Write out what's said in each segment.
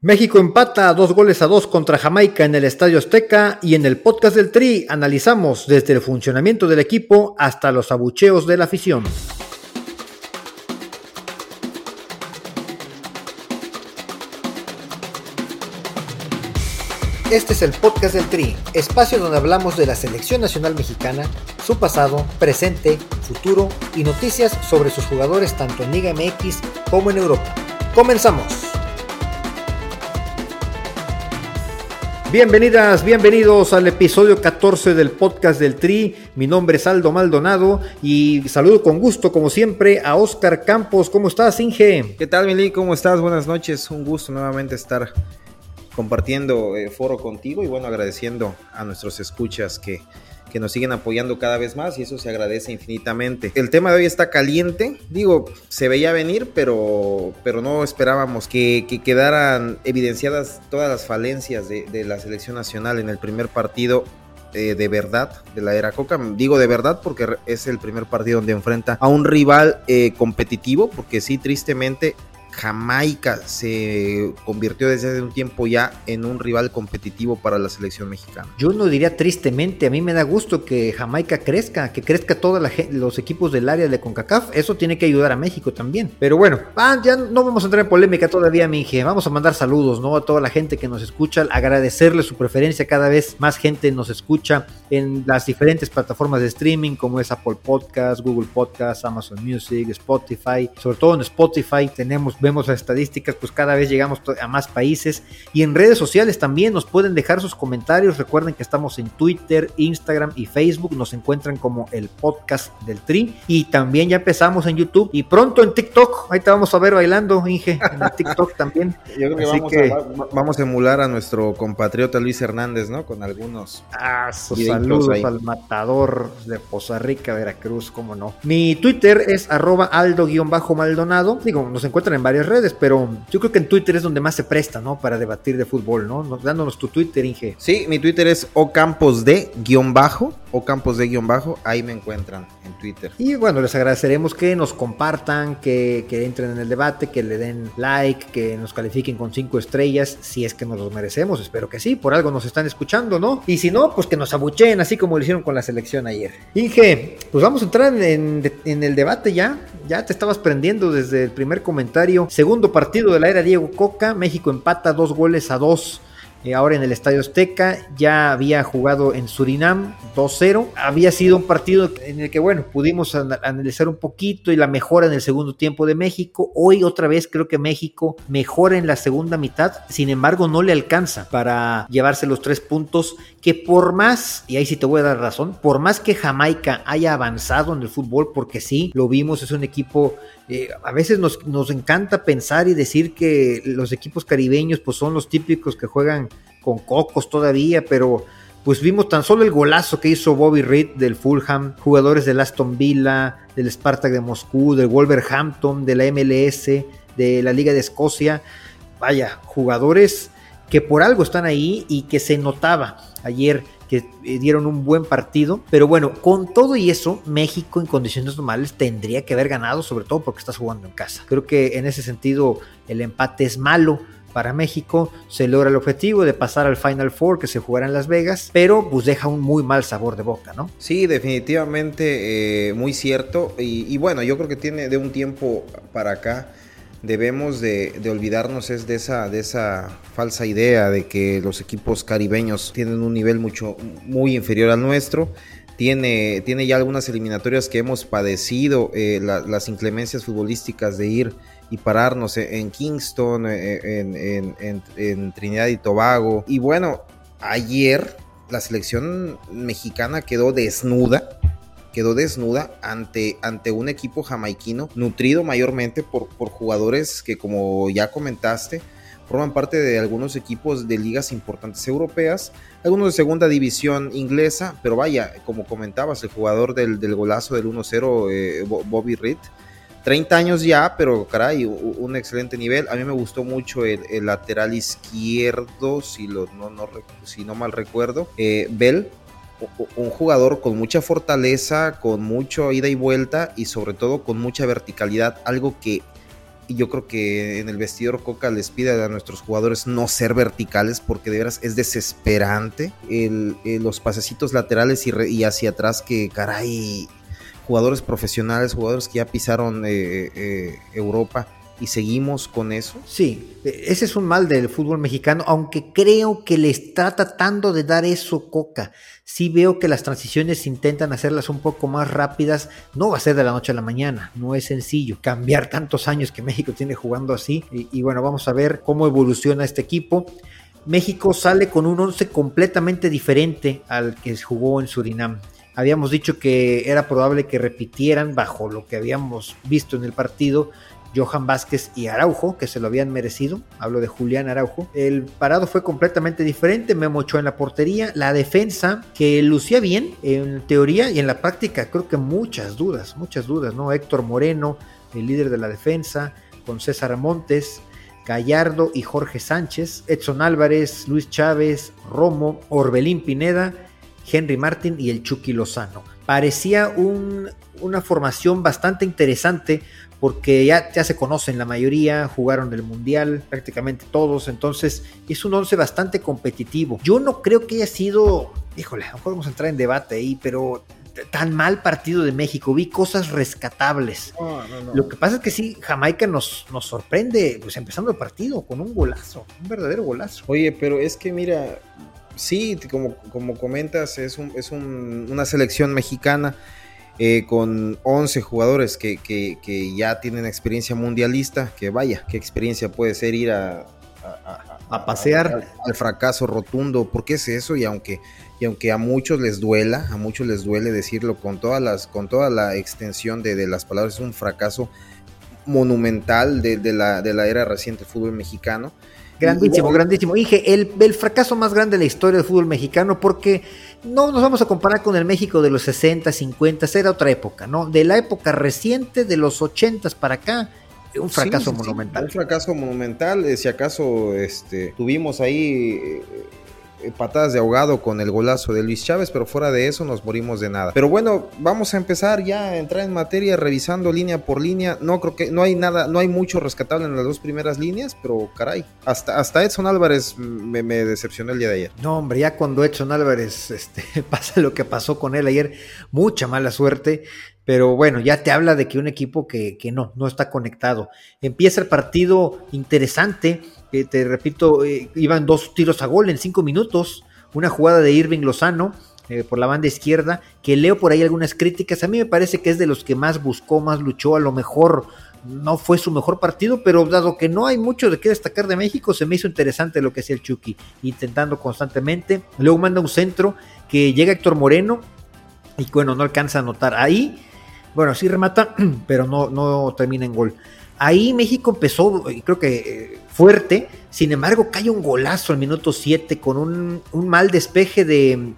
México empata dos goles a dos contra Jamaica en el Estadio Azteca y en el podcast del Tri analizamos desde el funcionamiento del equipo hasta los abucheos de la afición. Este es el podcast del Tri, espacio donde hablamos de la selección nacional mexicana, su pasado, presente, futuro y noticias sobre sus jugadores tanto en Liga MX como en Europa. Comenzamos. Bienvenidas, bienvenidos al episodio 14 del podcast del Tri. Mi nombre es Aldo Maldonado y saludo con gusto, como siempre, a Oscar Campos. ¿Cómo estás, Inge? ¿Qué tal, Mili? ¿Cómo estás? Buenas noches. Un gusto nuevamente estar compartiendo eh, foro contigo y bueno, agradeciendo a nuestros escuchas que que nos siguen apoyando cada vez más y eso se agradece infinitamente. El tema de hoy está caliente, digo, se veía venir, pero, pero no esperábamos que, quedaran evidenciadas todas las falencias de, la selección nacional en el primer partido eh, de verdad de la era Coca. Digo de verdad porque es el primer partido donde enfrenta a un rival eh, competitivo, porque sí, tristemente Jamaica se convirtió desde hace un tiempo ya en un rival competitivo para la selección mexicana. Yo no diría tristemente, a mí me da gusto que Jamaica crezca, que crezca todos los equipos del área de CONCACAF, eso tiene que ayudar a México también. Pero bueno, ah, ya no vamos a entrar en polémica todavía, Minge, vamos a mandar saludos, ¿no? A toda la gente que nos escucha, agradecerle su preferencia, cada vez más gente nos escucha en las diferentes plataformas de streaming como es Apple Podcast, Google Podcast, Amazon Music, Spotify, sobre todo en Spotify tenemos vemos las estadísticas, pues cada vez llegamos a más países y en redes sociales también nos pueden dejar sus comentarios. Recuerden que estamos en Twitter, Instagram y Facebook, nos encuentran como el podcast del Tri y también ya empezamos en YouTube y pronto en TikTok. Ahí te vamos a ver bailando, Inge, en el TikTok también. Yo creo que, vamos, A, emular a nuestro compatriota Luis Hernández, ¿no? Con algunos ah, saludos al matador de Poza Rica, Veracruz, cómo no. Mi Twitter es arroba aldo-maldonado. Digo, nos encuentran en varios redes, pero yo creo que en Twitter es donde más se presta, ¿no? Para debatir de fútbol, ¿no? Dándonos tu Twitter, Inge. Sí, mi Twitter es ocampos de guion bajo o Campos de guion bajo, ahí me encuentran en Twitter. Y bueno, les agradeceremos que nos compartan, que, entren en el debate, que le den like, que nos califiquen con cinco estrellas, si es que nos los merecemos, espero que sí, por algo nos están escuchando, ¿no? Y si no, pues que nos abucheen, así como lo hicieron con la selección ayer. Inge, pues vamos a entrar en, en el debate ya, ya te estabas prendiendo desde el primer comentario. Segundo partido de la era Diego Coca, México empata dos goles a dos eh, ahora en el Estadio Azteca, ya había jugado en Surinam 2-0, había sido un partido en el que, bueno, pudimos analizar un poquito y la mejora en el segundo tiempo de México, hoy otra vez creo que México mejora en la segunda mitad, sin embargo no le alcanza para llevarse los tres puntos que por más, y ahí sí te voy a dar razón, por más que Jamaica haya avanzado en el fútbol, porque sí, lo vimos, es un equipo eh, a veces nos, nos, encanta pensar y decir que los equipos caribeños pues son los típicos que juegan con cocos todavía, pero pues vimos tan solo el golazo que hizo Bobby Reed del Fulham, jugadores del Aston Villa, del Spartak de Moscú, del Wolverhampton, de la MLS, de la Liga de Escocia, vaya, jugadores que por algo están ahí y que se notaba ayer que eh, dieron un buen partido. Pero bueno, con todo y eso, México en condiciones normales tendría que haber ganado, sobre todo porque estás jugando en casa. Creo que en ese sentido el empate es malo para México. Se logra el objetivo de pasar al Final Four que se jugará en Las Vegas, pero pues deja un muy mal sabor de boca, ¿no? Sí, definitivamente eh, muy cierto. y, bueno, yo creo que tiene de un tiempo para acá debemos de, olvidarnos es de esa, de esa falsa idea de que los equipos caribeños tienen un nivel mucho, muy inferior al nuestro. Tiene, tiene ya algunas eliminatorias que hemos padecido, eh, las inclemencias futbolísticas de ir y pararnos en Kingston, eh, en, en Trinidad y Tobago. Y bueno, ayer la selección mexicana quedó desnuda quedó desnuda ante, ante un equipo jamaiquino nutrido mayormente por, por jugadores que como ya comentaste forman parte de algunos equipos de ligas importantes europeas, algunos de segunda división inglesa, pero vaya, como comentabas, el jugador del, golazo del 1-0, eh, Bobby Reed, 30 años ya, pero caray, un excelente nivel. A mí me gustó mucho el, lateral izquierdo, si, no, mal recuerdo, eh, Bell, un jugador con mucha fortaleza, con mucha ida y vuelta y sobre todo con mucha verticalidad, algo que y yo creo que en el vestidor Coca les pide a nuestros jugadores no ser verticales porque de veras es desesperante el, los pasecitos laterales y, hacia atrás que caray, jugadores profesionales, jugadores que ya pisaron eh, eh, Europa y seguimos con eso. Sí, ese es un mal del fútbol mexicano, aunque creo que le está tratando de dar eso Coca. Sí veo que las transiciones intentan hacerlas un poco más rápidas, no va a ser de la noche a la mañana, no es sencillo cambiar tantos años que México tiene jugando así y, bueno, vamos a ver cómo evoluciona este equipo. México sale con un once completamente diferente al que jugó en Surinam. Habíamos dicho que era probable que repitieran bajo lo que habíamos visto en el partido Johan Vázquez y Araujo, que se lo habían merecido. Hablo de Julián Araujo. El parado fue completamente diferente. Memo Ochoa en la portería. La defensa, que lucía bien en teoría y en la práctica, creo que muchas dudas, muchas dudas, ¿no? Héctor Moreno, el líder de la defensa, con César Montes. Gallardo y Jorge Sánchez, Edson Álvarez, Luis Chávez, Romo, Orbelín Pineda, Henry Martín y el Chucky Lozano. Parecía una formación bastante interesante porque ya, ya se conocen la mayoría, jugaron el Mundial prácticamente todos, entonces es un once bastante competitivo. Yo no creo que haya sido, híjole, a lo mejor vamos a entrar en debate ahí, pero tan mal partido de México, vi cosas rescatables. Lo que pasa es que sí, Jamaica nos, nos sorprende, pues empezando el partido con un golazo, un verdadero golazo. Oye, pero es que mira, sí, como, como comentas, es, un, es una selección mexicana eh, con 11 jugadores que, ya tienen experiencia mundialista, que vaya, qué experiencia puede ser ir a, a, pasear al, fracaso rotundo, porque es eso y aunque y aunque a muchos les duela, a muchos les duele decirlo con todas las con toda la extensión de, las palabras, es un fracaso monumental de, la, de la era reciente del fútbol mexicano. Grandísimo, grandísimo. Dije, el, el fracaso más grande de la historia del fútbol mexicano porque no nos vamos a comparar con el México de los 60, 50, era otra época, ¿no? De la época reciente, de los 80 para acá, un fracaso monumental. un fracaso monumental, eh, si acaso este, tuvimos ahí eh, patadas de ahogado con el golazo de Luis Chávez, pero fuera de eso nos morimos de nada. Pero bueno, vamos a empezar ya a entrar en materia revisando línea por línea. No creo que no hay nada, no hay mucho rescatable en las dos primeras líneas, pero caray, hasta, hasta Edson Álvarez me, decepcionó el día de ayer. No, hombre, ya cuando Edson Álvarez este, pasa lo que pasó con él ayer, mucha mala suerte. Pero bueno, ya te habla de que un equipo que, que no, no está conectado. Empieza el partido interesante te repito, eh, iban dos tiros a gol en cinco minutos, una jugada de Irving Lozano eh, por la banda izquierda, que leo por ahí algunas críticas, a mí me parece que es de los que más buscó, más luchó, a lo mejor no fue su mejor partido, pero dado que no hay mucho de qué destacar de México, se me hizo interesante lo que hacía el Chucky, intentando constantemente, luego manda un centro que llega Héctor Moreno, y bueno, no alcanza a anotar ahí, bueno, sí remata, pero no, no termina en gol. Ahí México empezó, creo que eh, fuerte, sin embargo cae un golazo al minuto 7 con un, mal despeje de,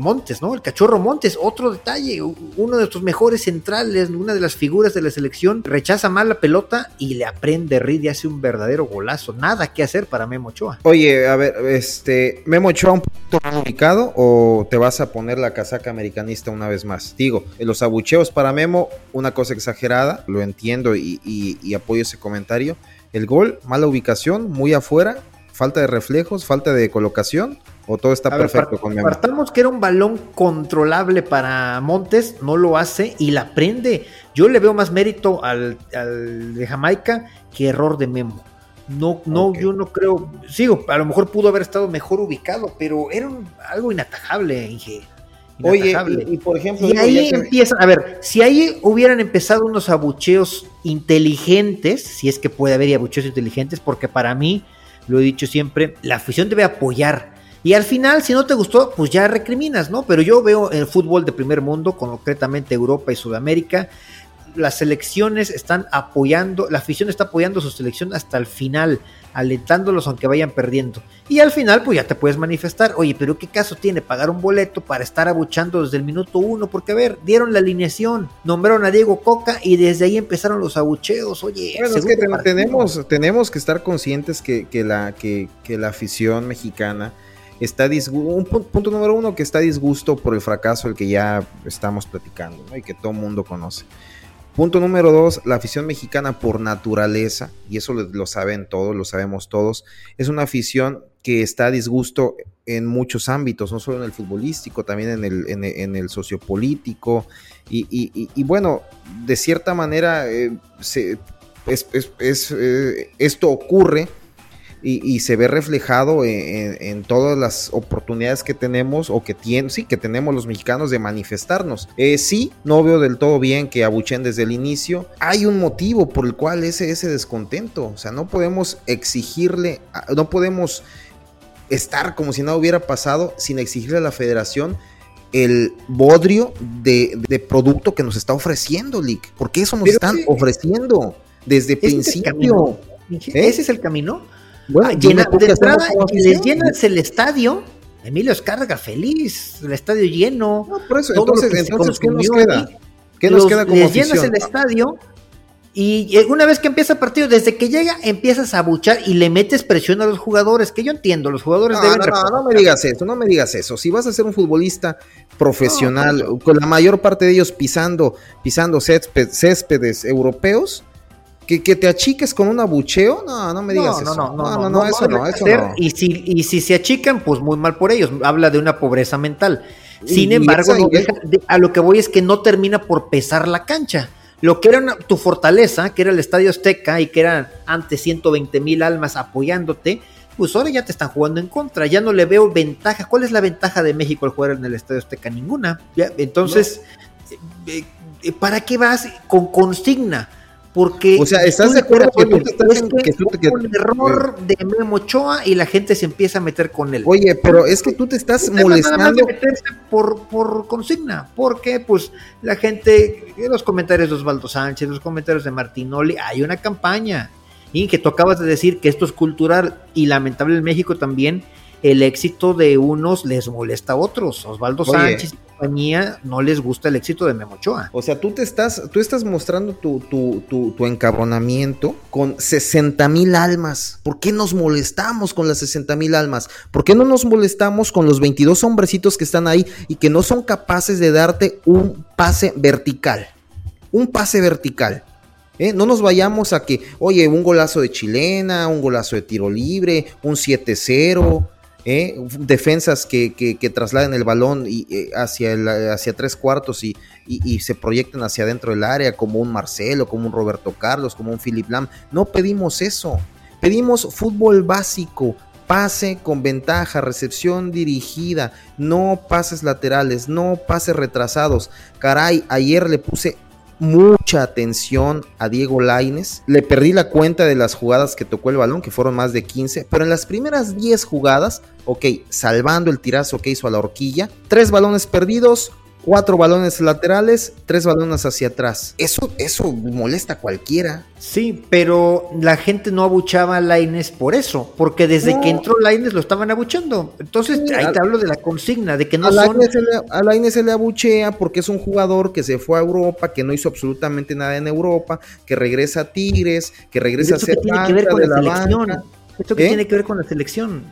Montes, ¿no? El cachorro Montes, otro detalle, uno de nuestros mejores centrales, una de las figuras de la selección, rechaza mal la pelota y le aprende Reed y hace un verdadero golazo. Nada que hacer para Memo Ochoa. Oye, a ver, este, Memo Ochoa un poquito ubicado o te vas a poner la casaca americanista una vez más? Digo, los abucheos para Memo, una cosa exagerada, lo entiendo y apoyo ese comentario el gol, mala ubicación, muy afuera, falta de reflejos, falta de colocación, o todo está perfecto con Memo. Partamos que era un balón controlable para Montes, no lo hace y la prende. Yo le veo más mérito al, de Jamaica que error de Memo. No, no, yo no creo, sigo, a lo mejor pudo haber estado mejor ubicado, pero era algo inatajable, Inge. Oye, y, por ejemplo. Y ahí empieza, a ver, si ahí hubieran empezado unos abucheos inteligentes, si es que puede haber abucheos inteligentes, porque para mí, lo he dicho siempre, la afición debe apoyar. Y al final, si no te gustó, pues ya recriminas, ¿no? Pero yo veo el fútbol de primer mundo, concretamente Europa y Sudamérica, las selecciones están apoyando, la afición está apoyando a su selección hasta el final, alentándolos aunque vayan perdiendo. Y al final, pues ya te puedes manifestar, oye, pero ¿qué caso tiene pagar un boleto para estar abuchando desde el minuto uno? Porque a ver, dieron la alineación, nombraron a Diego Coca y desde ahí empezaron los abucheos, oye. Bueno, es que tenemos, tenemos que estar conscientes que, la, que, la afición mexicana está disgusto, un punto número uno que está disgusto por el fracaso el que ya estamos platicando y que todo el mundo conoce. Punto número dos, la afición mexicana por naturaleza, y eso lo, saben todos, lo sabemos todos, es una afición que está a disgusto en muchos ámbitos, no solo en el futbolístico, también en el, en, el sociopolítico. Y, bueno, de cierta manera, eh, es, eh, esto ocurre y, se ve reflejado en, todas las oportunidades que tenemos o que tienen, sí, que tenemos los mexicanos de manifestarnos. Eh, sí, no veo del todo bien que abuchen desde el inicio. Hay un motivo por el cual ese, ese descontento. O sea, no podemos exigirle, no podemos estar como si nada hubiera pasado sin exigirle a la federación el bodrio de, producto que nos está ofreciendo, Lick. Porque eso nos están ofreciendo desde principio. Ese es el camino. Bueno, llena, de entrada, les llenas el estadio. Emilio Escarga feliz, el estadio lleno. No, por eso, entonces, entonces ¿qué nos queda? ¿Qué nos queda como Les llenas el estadio y una vez que empieza el partido, desde que llega, empiezas a buchar y le metes presión a los jugadores, que yo entiendo, los jugadores no, deben... No, no, no me digas eso, no me digas eso. Si vas a ser un futbolista profesional, con la mayor parte de ellos pisando, pisando céspedes europeos, que, te achiques con un abucheo, no, no me digas eso. No, no, no, no, eso no, eso no. Y si, y si se achican, pues muy mal por ellos. Habla de una pobreza mental. Sin embargo, a lo que voy es que no termina por pesar la cancha. Lo que era tu fortaleza, que era el Estadio Azteca y que eran antes 120 mil almas apoyándote, pues ahora ya te están jugando en contra. Ya no le veo ventaja. ¿Cuál es la ventaja de México al jugar en el Estadio Azteca? Ninguna. entonces, eh, eh, ¿para qué vas con consigna? Porque o sea, ¿estás de acuerdo que, tú estás es que, que, un error de Memo Ochoa y la gente se empieza a meter con él. Oye, pero es que tú te estás molestando. por, por consigna, porque pues la gente, los comentarios de Osvaldo Sánchez, los comentarios de Martinoli, hay una campaña. Y que tú acabas de decir que esto es cultural y lamentable en México también el éxito de unos les molesta a otros. Osvaldo Sánchez y compañía no les gusta el éxito de Memochoa. O sea, tú te estás, tú estás mostrando tu, tu, tu, encabronamiento con 60 mil almas. ¿Por qué nos molestamos con las 60 mil almas? ¿Por qué no nos molestamos con los 22 hombrecitos que están ahí y que no son capaces de darte un pase vertical? Un pase vertical. ¿Eh? No nos vayamos a que, oye, un golazo de chilena, un golazo de tiro libre, un 7-0. ¿Eh? defensas que, que, trasladen el balón y, eh, hacia, hacia tres cuartos y, se proyecten hacia adentro del área, como un Marcelo, como un Roberto Carlos, como un Philip Lam. No pedimos eso. Pedimos fútbol básico, pase con ventaja, recepción dirigida, no pases laterales, no pases retrasados. Caray, ayer le puse mucha atención a Diego Laines. Le perdí la cuenta de las jugadas que tocó el balón, que fueron más de 15, pero en las primeras 10 jugadas, ok, salvando el tirazo que hizo a la horquilla, tres balones perdidos, cuatro balones laterales, tres balones hacia atrás. Eso, eso molesta a cualquiera. Sí, pero la gente no abuchaba a Laines por eso, porque desde que entró Laines lo estaban abuchando. Entonces, ahí te hablo de la consigna, de que no a son... a Laines se le abuchea porque es un jugador que se fue a Europa, que no hizo absolutamente nada en Europa, que regresa a Tigres, que regresa a ser tiene que ver con la, selección? ¿Esto qué ¿Eh? tiene que ver con la selección?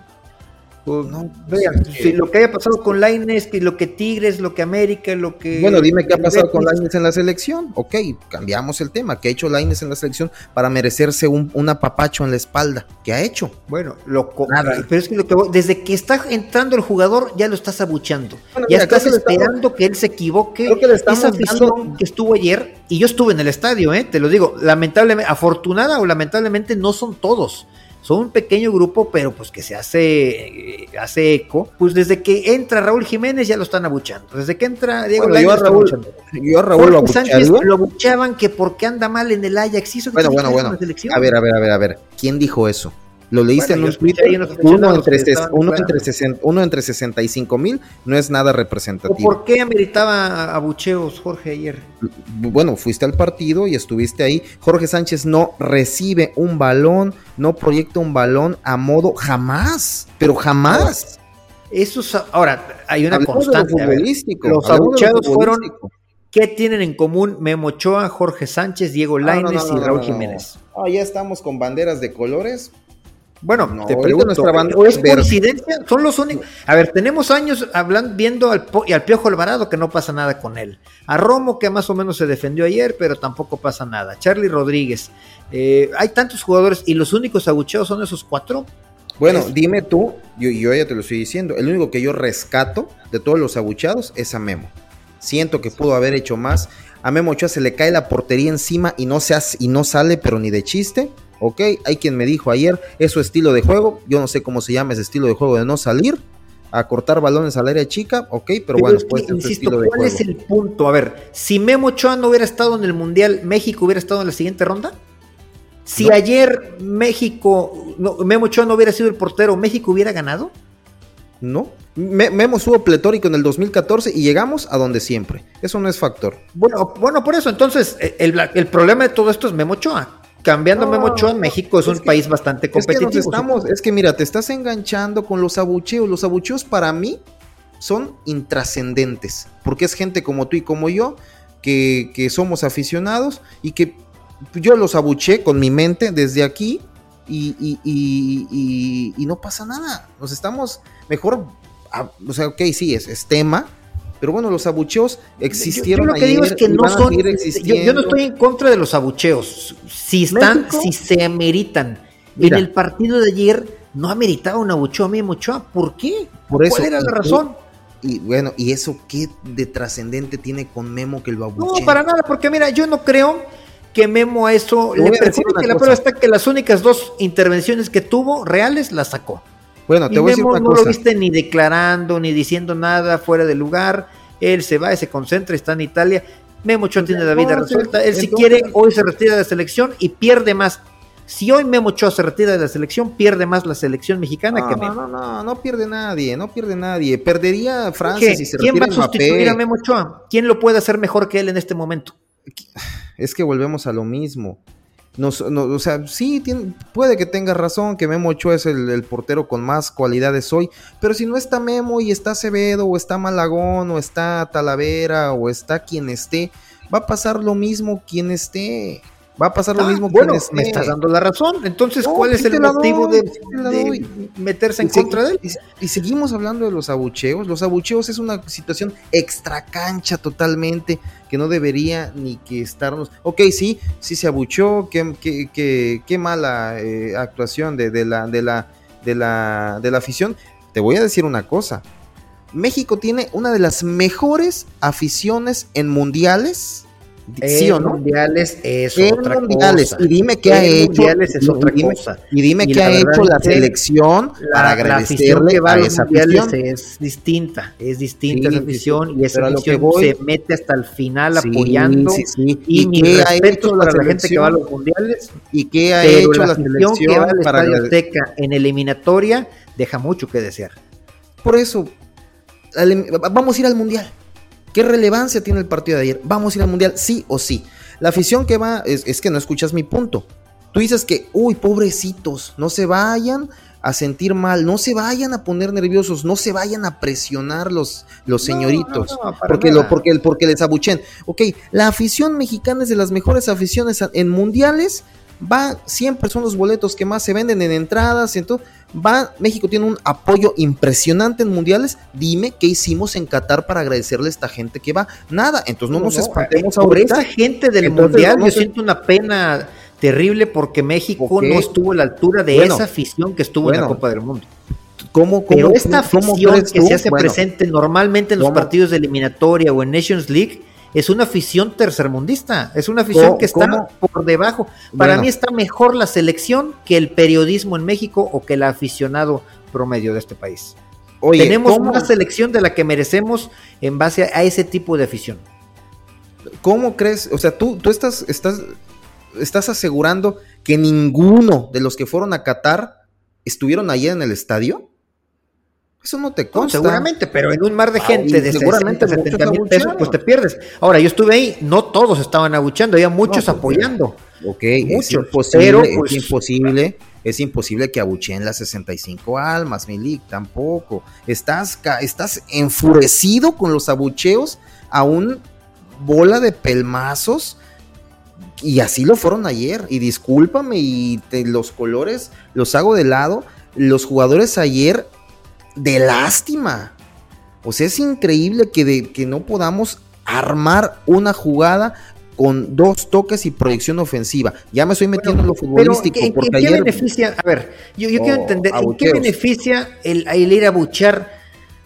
Pues, no, vean, lo que haya pasado con Laines, lo que Tigres, lo que América, lo que. Bueno, dime qué ha pasado con Laines en la selección. Ok, cambiamos el tema. ¿Qué ha hecho Laines en la selección para merecerse un, apapacho en la espalda? ¿Qué ha hecho? Bueno, lo Nada. pero es que, lo que desde que está entrando el jugador, ya lo estás abucheando. ya estás esperando que él se equivoque. que Esa afición que estuvo ayer, y yo estuve en el estadio, ¿eh? te lo digo, lamentablemente, afortunada o lamentablemente no son todos son un pequeño grupo, pero pues que se hace, eh, hace eco. Pues desde que entra Raúl Jiménez ya lo están abuchando. Desde que entra Diego bueno, yo, a Raúl, yo a Raúl lo Sánchez lo abuchaban que porque anda mal en el Ajax. Hizo bueno, bueno, bueno. A ver, a ver, a ver, a ver. ¿Quién dijo eso? Lo leíste en un Twitter. Uno entre, uno, entre uno entre 65 mil no es nada representativo. ¿Por qué ameritaba abucheos, Jorge, ayer? Bueno, fuiste al partido y estuviste ahí. Jorge Sánchez no recibe un balón, no proyecta un balón a modo jamás, pero jamás. Eso ahora, hay una constante. los abucheos fueron. ¿Qué tienen en común Memo Ochoa, Jorge Sánchez, Diego Lainez y Raúl Jiménez? Ah, ya estamos con banderas de colores Bueno, te pregunto, ¿o es coincidencia? Son los únicos. A ver, tenemos años hablando, viendo al, y al Piojo Alvarado que no pasa nada con él. A Romo que más o menos se defendió ayer, pero tampoco pasa nada. Charlie Rodríguez. Eh, hay tantos jugadores y los únicos abucheos son esos cuatro. Bueno, dime tú, yo, yo ya te lo estoy diciendo, el único que yo rescato de todos los abucheados es a Memo. Siento que pudo haber hecho más. A Memo Ochoa se le cae la portería encima y no, se hace, y no sale, pero ni de chiste. Ok, hay quien me dijo ayer, es su estilo de juego. Yo no sé cómo se llama ese estilo de juego de no salir a cortar balones al área chica, ok, pero, bueno, pues insisto, ¿cuál es el punto? A ver, si Memo Ochoa no hubiera estado en el Mundial, ¿México hubiera estado en la siguiente ronda? Si ayer México, Memo Ochoa no hubiera sido el portero, ¿México hubiera ganado? No. Memo estuvo pletórico en el 2014 y llegamos a donde siempre. Eso no es factor. Bueno, bueno por eso, entonces, el, el problema de todo esto es Memo Ochoa. Cambiando Memo Ochoa, México es, un país bastante competitivo. Es que, estamos, es que mira, te estás enganchando con los abucheos. Los abucheos para mí son intrascendentes, porque es gente como tú y como yo, que, que somos aficionados y que yo los abuché con mi mente desde aquí y, y, y, y, no pasa nada. Nos estamos mejor, o sea, ok, sí, es, es tema, pero bueno, los abucheos existieron. Yo, lo que digo es que no son. Yo, no estoy en contra de los abucheos. Si están, si se ameritan. en el partido de ayer no ameritaba un abucheo a Memo Ochoa. ¿Por qué? Por eso, ¿Cuál era la razón? Y bueno, ¿y eso qué de trascendente tiene con Memo que lo abuchea? No, para nada, porque mira, yo no creo que Memo a eso le percibe que la prueba está que las únicas dos intervenciones que tuvo reales las sacó. Bueno, te voy a decir una no lo viste ni declarando, ni diciendo nada fuera de lugar. Él se va, se concentra, está en Italia. Memo Ochoa tiene la vida resuelta. Él si quiere, hoy se retira de la selección y pierde más. Si hoy Memo Ochoa se retira de la selección, pierde más la selección mexicana que Memo. No, no, no, no pierde nadie, no pierde nadie. Perdería Francia si se ¿Quién va a sustituir a Memo Ochoa? ¿Quién lo puede hacer mejor que él en este momento? Es que volvemos a lo mismo o sea, sí, puede que tenga razón que Memo Ochoa es el, portero con más cualidades hoy, pero si no está Memo y está Acevedo, o está Malagón, o está Talavera, o está quien esté, va a pasar lo mismo quien esté. Va a pasar lo ah, mismo bueno, me estás dando la razón. Entonces, ¿cuál es el motivo de, meterse en contra de él? Y, seguimos hablando de los abucheos. Los abucheos es una situación extra cancha totalmente que no debería ni que estarnos. Ok, sí, sí se abucheó. Qué, qué, qué, mala eh, actuación de, de, la, de, la, de, la, de la afición. Te voy a decir una cosa. México tiene una de las mejores aficiones en mundiales ¿Sí o no? mundiales es otra cosa. Y dime qué ha hecho. es otra cosa. Y dime qué ha hecho la selección para agradecerle que va a, los mundiales es distinta, es distinta esa afición y esa afición se mete hasta el final apoyando. Y, y mi respeto para la, gente que va a los mundiales. ¿Y qué ha hecho la, selección que va al para Azteca en eliminatoria deja mucho que desear. Por eso, vamos a ir al mundial. ¿Qué relevancia tiene el partido de ayer? ¿Vamos a ir al mundial? Sí o sí. La afición que va, es, que no escuchas mi punto. Tú dices que, uy, pobrecitos, no se vayan a sentir mal, no se vayan a poner nerviosos, no se vayan a presionar los, los señoritos, porque, lo, porque, porque les abuchen. Ok, la afición mexicana es de las mejores aficiones en mundiales, va, siempre son los boletos que más se venden en entradas, entonces Va, México tiene un apoyo impresionante en mundiales. Dime qué hicimos en Qatar para agradecerle a esta gente que va. Nada, entonces no, nos espantemos por esa gente del mundial. yo siento una pena terrible porque México no estuvo a la altura de esa afición que estuvo en la Copa del Mundo. ¿Cómo, Pero esta afición que se hace presente normalmente en los partidos de eliminatoria o en Nations League es una afición tercermundista, es una afición que está por debajo. Para mí está mejor la selección que el periodismo en México o que el aficionado promedio de este país. Tenemos una selección de la que merecemos en base a ese tipo de afición. ¿Cómo crees? O sea, tú, tú estás, estás, estás asegurando que ninguno de los que fueron a Qatar estuvieron allí en el estadio. Eso no te consta. seguramente, pero en un mar de gente de seguramente 70 mil pesos, pues te pierdes. Ahora, yo estuve ahí, no todos estaban abuchando, había muchos pues, apoyando. Ok, es imposible, es pues, imposible, es imposible que abucheen las 65 almas, Milik, tampoco. Estás, estás enfurecido con los abucheos a un bola de pelmazos Y así lo fueron ayer. Y discúlpame, y los colores los hago de lado. Los jugadores ayer, de lástima. O sea, es increíble que, de, que no podamos armar una jugada con dos toques y proyección ofensiva. Ya me estoy metiendo en lo futbolístico. ¿en, qué beneficia? A ver, yo, quiero oh, entender, ¿en qué beneficia el, ir a buchar?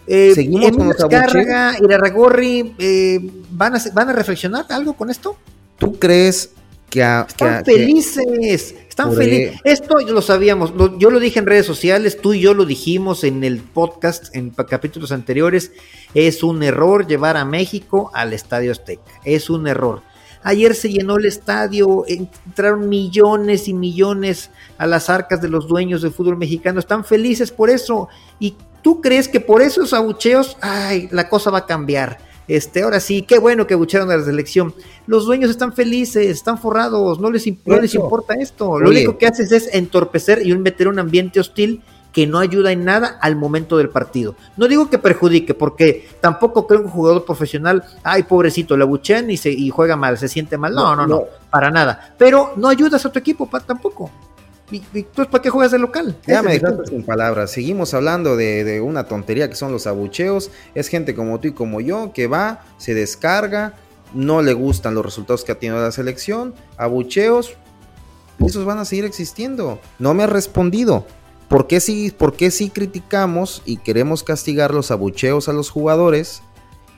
Eh, Seguimos con los Carga, Irarragorri, eh, ¿van, a, ¿van a reflexionar algo con esto? ¿Tú crees que están felices, están felices. Esto lo sabíamos, yo lo dije en redes sociales, tú y yo lo dijimos en el podcast, en capítulos anteriores. Es un error llevar a México al Estadio Azteca, es un error. Ayer se llenó el estadio, entraron millones y millones a las arcas de los dueños del fútbol mexicano. Están felices por eso. ¿Y tú crees que por esos abucheos, ay, la cosa va a cambiar? Este, ahora sí, qué bueno que abucharon a la selección. Los dueños están felices, están forrados, no les, no les importa esto. Lo único que haces es entorpecer y meter un ambiente hostil que no ayuda en nada al momento del partido. No digo que perjudique, porque tampoco creo que un jugador profesional, ay, pobrecito, le abuchean y, se, y juega mal, se siente mal. No, no, no, para nada. Pero no ayudas a tu equipo tampoco. ¿Y, entonces para qué juegas de local? Ya me dejaste sin palabras. Seguimos hablando de, de, una tontería que son los abucheos. Es gente como tú y como yo que va, se descarga, no le gustan los resultados que ha tenido la selección, abucheos, esos van a seguir existiendo. No me ha respondido. ¿Por qué sí, por qué sí criticamos y queremos castigar los abucheos a los jugadores?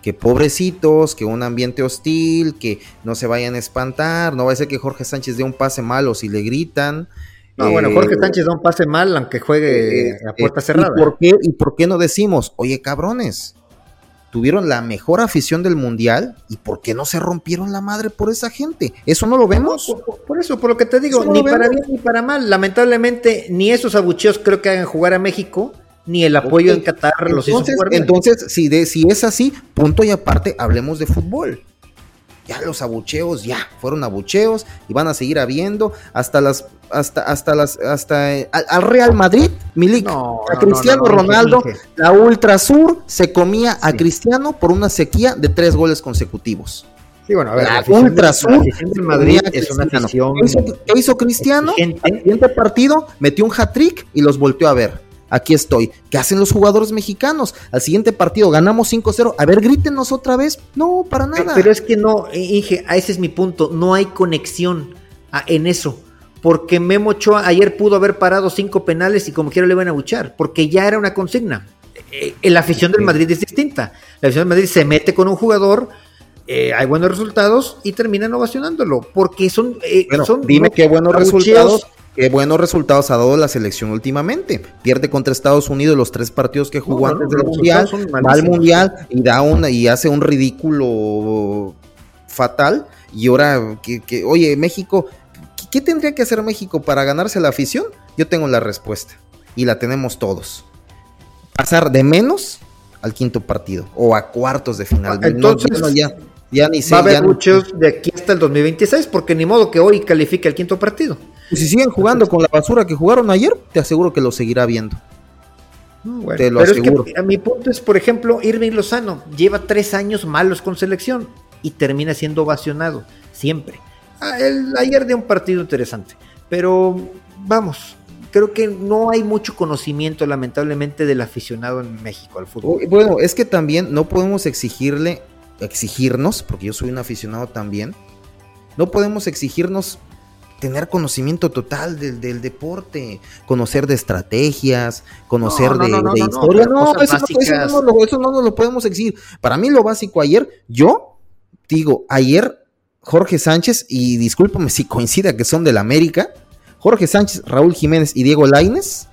Que pobrecitos, que un ambiente hostil, que no se vayan a espantar, no va a ser que Jorge Sánchez dé un pase malo si le gritan. No, bueno, Jorge eh, Sánchez da un pase mal aunque juegue eh, a puerta cerrada. ¿y por, qué, ¿Y por qué no decimos, oye cabrones, tuvieron la mejor afición del mundial y por qué no se rompieron la madre por esa gente. ¿Eso no lo vemos? por, eso, por lo que te digo, ni para bien ni para mal. Lamentablemente, ni esos abucheos creo que hagan jugar a México, ni el apoyo en Qatar los hizo jugar. Entonces, si, de, si es así, punto y aparte, hablemos de fútbol ya los abucheos, ya, fueron abucheos y van a seguir habiendo hasta las, hasta, hasta las, hasta eh, al, Real Madrid, Milik, a Cristiano Ronaldo, la Ultra Sur se comía a Cristiano por una sequía de tres goles consecutivos. Sí, bueno, a ver, la, Ultra Sur de Madrid es una afición. ¿Qué hizo, Cristiano? Al siguiente partido metió un hat-trick y los volteó a ver aquí estoy. ¿Qué hacen los jugadores mexicanos? Al siguiente partido ganamos 5-0. A ver, grítenos otra vez. No, para nada. Pero es que no, Inge, ese es mi punto. No hay conexión en eso. Porque Memo Ochoa ayer pudo haber parado cinco penales y como quiera le van a buchar. Porque ya era una consigna. Eh, la afición del Madrid es distinta. La afición del Madrid se mete con un jugador. Eh, hay buenos resultados y terminan ovacionándolo. Porque son. Eh, son dime qué buenos resultados Qué buenos resultados ha dado la selección últimamente. Pierde contra Estados Unidos los tres partidos que jugó antes del Mundial, va al Mundial y da una y hace un ridículo fatal. Y ahora, que, oye, México, ¿qué tendría que hacer México para ganarse la afición? Yo tengo la respuesta y la tenemos todos. Pasar de menos al quinto partido o a cuartos de final. Entonces, ya, ya ni sé, va a haber muchos de aquí hasta el 2026 porque ni modo que hoy califique el quinto partido. Y si siguen jugando con la basura que jugaron ayer, te aseguro que lo seguirá viendo. te lo pero aseguro. es que a mi punto es, por ejemplo, Irving Lozano lleva tres años malos con selección y termina siendo ovacionado, siempre. Ah, ayer de un partido interesante, pero vamos, creo que no hay mucho conocimiento, lamentablemente, del aficionado en México al fútbol. Bueno, es que también no podemos exigirle, exigirnos, porque yo soy un aficionado también, no podemos exigirnos tener conocimiento total del, deporte, conocer de estrategias, conocer de, historia. No, eso, no, nos lo podemos exigir. Para mí lo básico ayer, yo digo, ayer Jorge Sánchez, y discúlpame si coincida que son del América, Jorge Sánchez, Raúl Jiménez y Diego Laines,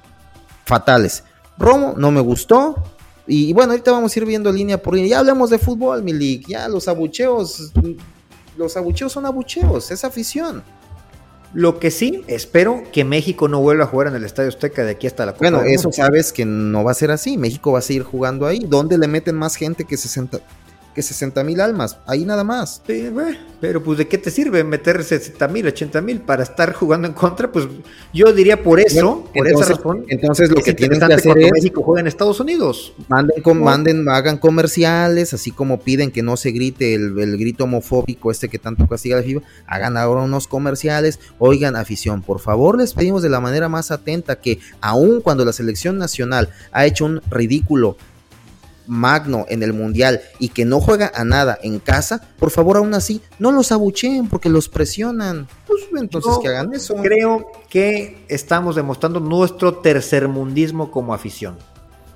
fatales. Romo no me gustó. Y bueno, ahorita vamos a ir viendo línea por línea. Ya hablemos de fútbol, Milik. Ya los abucheos, los abucheos son abucheos, es afición. Lo que sí, espero que México no vuelva a jugar en el Estadio Azteca de aquí hasta la Copa Bueno, eso sabes que no va a ser así. México va a seguir jugando ahí. ¿Dónde le meten más gente que 60? Que 60 mil almas, ahí nada más. Sí, pero pues de qué te sirve meter 60 mil, 80 mil para estar jugando en contra, pues yo diría por eso, por entonces, esa razón. Entonces lo que tienen que hacer es México juega en Estados Unidos. Manden, manden, hagan comerciales, así como piden que no se grite el, el, grito homofóbico este que tanto castiga la FIFA, hagan ahora unos comerciales, oigan afición, por favor les pedimos de la manera más atenta que aun cuando la selección nacional ha hecho un ridículo magno en el mundial y que no juega a nada en casa, por favor aún así no los abucheen porque los presionan. Pues entonces que hagan eso. Creo que estamos demostrando nuestro tercermundismo como afición.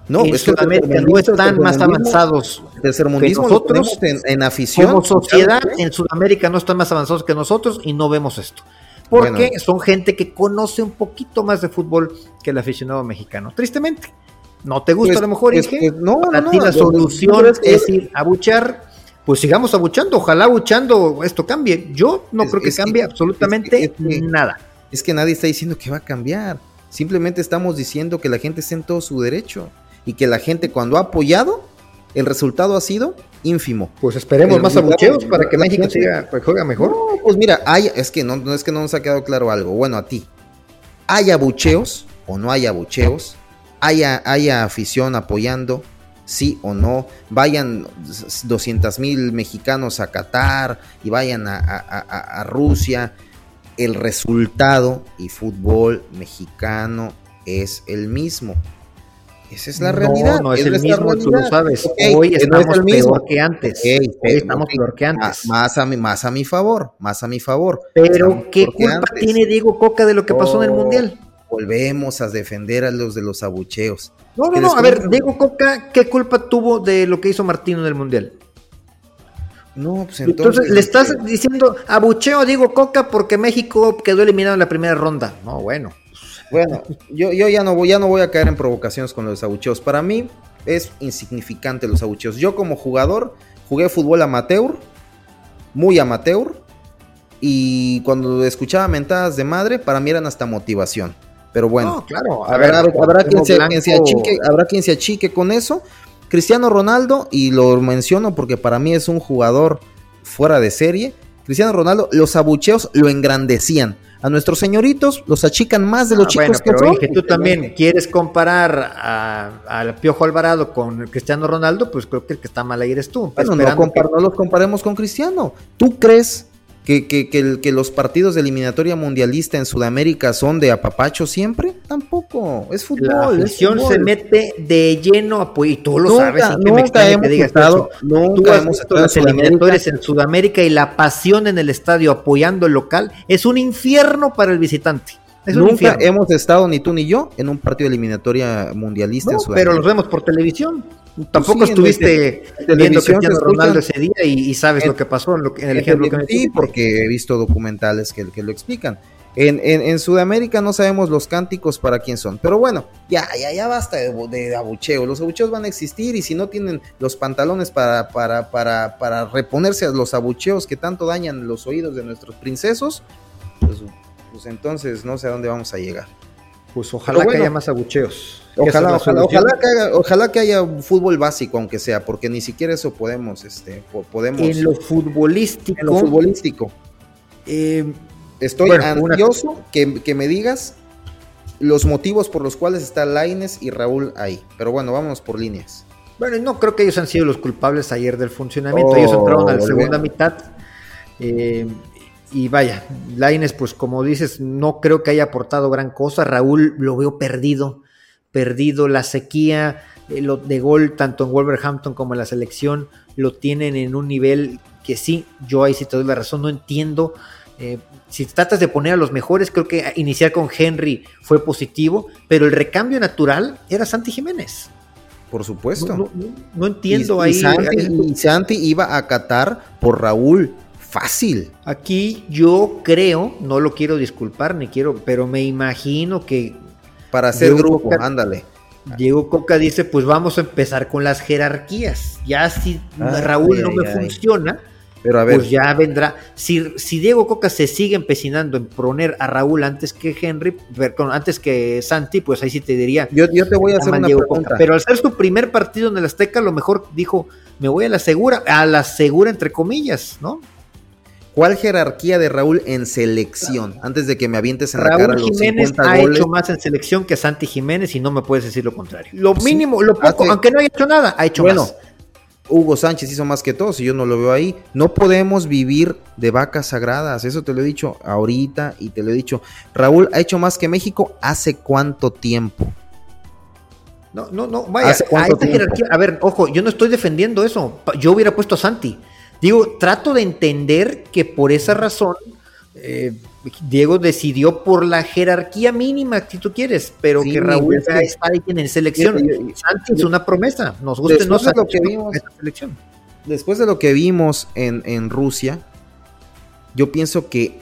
No, en es que Sudamérica no están más avanzados tercermundismo que nosotros en, en, afición. Como sociedad en Sudamérica no están más avanzados que nosotros y no vemos esto. Porque bueno. son gente que conoce un poquito más de fútbol que el aficionado mexicano. Tristemente. No te gusta pues, a lo mejor, Inge. Pues, no, Para no, ti la solución no, es, es ir a buchar. Pues sigamos abuchando, ojalá abuchando esto cambie. Yo no Es- creo que cambie absolutamente que- nada. Es que nadie está diciendo que va a cambiar. Simplemente estamos diciendo que la gente está en todo su derecho. Y que la gente cuando ha apoyado, el resultado ha sido ínfimo. Pues esperemos más abucheos para que México siga, pues, juega mejor. No, pues mira, hay, es que no, no es que no nos ha quedado claro algo. Bueno, a ti. ¿Hay abucheos o no hay abucheos? ¿Haya, haya afición apoyando? Sí o no. Vayan 200 mil mexicanos a Qatar y vayan a, a- a- Rusia. El resultado y fútbol mexicano es el mismo. Esa es la No, realidad. No es es el mismo, tú lo sabes. Hoy que no es estamos el mismo. peor que antes. Ok, Hoy estamos peor que ah, antes. Más a, mi, más a mi favor, más a mi favor. Pero ¿qué culpa tiene Diego Coca de lo que pasó en el Mundial? Volvemos a defender a los de los abucheos. No, no, no, a ver, Diego Coca, ¿qué culpa tuvo de lo que hizo Martino en el Mundial? No, pues Entonces, entonces. le estás este, diciendo abucheo a Diego Coca porque México quedó eliminado en la primera ronda. No, bueno. Bueno, yo, yo ya no voy, ya no voy a caer en provocaciones con los abucheos. Para mí es insignificante los abucheos. Yo como jugador jugué fútbol amateur, muy amateur, y cuando escuchaba mentadas de madre, para mí eran hasta motivación. Pero bueno, No, claro. habrá, habrá quien, se, Blanco- quien se achique, habrá quien se achique con eso. Cristiano Ronaldo, y lo menciono porque para mí es un jugador fuera de serie. Cristiano Ronaldo, los abucheos lo engrandecían. A nuestros señoritos los achican más de los Ah, chicos bueno, que pero son. Inge, tú también quieres comparar a- al Piojo Alvarado con Cristiano Ronaldo, pues creo que el que está mal ahí eres tú. Bueno, no, Esperando compar- no los comparemos con Cristiano. ¿Tú crees que, que- que que los partidos de eliminatoria mundialista en Sudamérica son de apapacho siempre? Tampoco. Es que fútbol. la afición se mete de lleno a y tú lo Nunca- sabes, Inge, me nunca extraña que digas estado- eso. nunca Tú has hemos visto las eliminatorias en Sudamérica y la pasión en el estadio apoyando el local es un infierno para el visitante. Es un Nunca hemos estado, ni tú ni yo, en un partido de eliminatoria mundialista No, en Sudamérica. pero los vemos por televisión. Tampoco sí, estuviste en viendo a televisión Cristiano Ronaldo ese día y, y sabes en- lo que pasó en, lo en el En ejemplo que me Sí, porque he visto documentales que, que lo explican. En, en- en Sudamérica no sabemos los cánticos para quién son. Pero bueno, ya, ya, ya basta de, de abucheo. Los abucheos van a existir y si no tienen los pantalones para, para, para, para reponerse a los abucheos que tanto dañan los oídos de nuestros princesos, pues, pues entonces no sé a dónde vamos a llegar. Pues ojalá bueno, que haya más abucheos. Ojalá, ojalá, que haya, ojalá que haya fútbol básico, aunque sea, porque ni siquiera eso podemos, este, po- podemos En lo futbolístico, en lo futbolístico. eh, Estoy Bueno, una- ansioso que, que me digas los motivos por los cuales está Laines y Raúl ahí. Pero bueno, vámonos por líneas. bueno, no creo que ellos han sido los culpables ayer del funcionamiento. Oh, ellos entraron a la segunda mitad. eh, y vaya, Laines, pues como dices, no creo que haya aportado gran cosa. Raúl lo veo perdido, perdido. La sequía eh, lo de gol, tanto en Wolverhampton como en la selección, lo tienen en un nivel que sí, yo ahí sí te doy la razón, no entiendo. eh, si tratas de poner a los mejores, creo que iniciar con Henry fue positivo, pero el recambio natural era Santi Jiménez. Por supuesto. No, no- no- no entiendo y, y ahí. Santi, ahí- y Santi iba a Qatar por Raúl. Fácil. Aquí yo creo, no lo quiero disculpar ni quiero, pero me imagino que Para hacer grupo, ándale. Diego Coca dice, pues vamos a empezar con las jerarquías. Ya si Ay, Raúl no me ay. funciona, Pero a ver, pues ya vendrá. Si, si Diego Coca se sigue empecinando en poner a Raúl antes que Henry, perdón, antes que Santi, pues ahí sí te diría. yo, yo te voy a hacer una Diego pregunta. Coca. Pero al ser su primer partido en el Azteca, a lo mejor dijo, me voy a la segura, a la segura entre comillas, ¿no? ¿Cuál jerarquía de Raúl en selección? Antes de que me avientes en Raúl la cara los Jiménez 50 ha goles. hecho más en selección que Santi Jiménez y no me puedes decir lo contrario. Lo mínimo, lo poco, hace- aunque no haya hecho nada, ha hecho Bueno, más. Hugo Sánchez hizo más que todos y yo no lo veo ahí. No podemos vivir de vacas sagradas. Eso te lo he dicho ahorita y te lo he dicho. Raúl ha hecho más que México hace cuánto tiempo. No, no, no, vaya, ¿Hace a esta jerarquía, a ver, ojo, yo no estoy defendiendo eso. Yo hubiera puesto a Santi. Digo, trato de entender que por esa razón eh, Diego decidió por la jerarquía mínima, si tú quieres, pero Sí, que Raúl es está ahí en selección. Santi es una promesa, nos guste o no, Después de lo que vimos- selección. Después de lo que vimos en, en Rusia, yo pienso que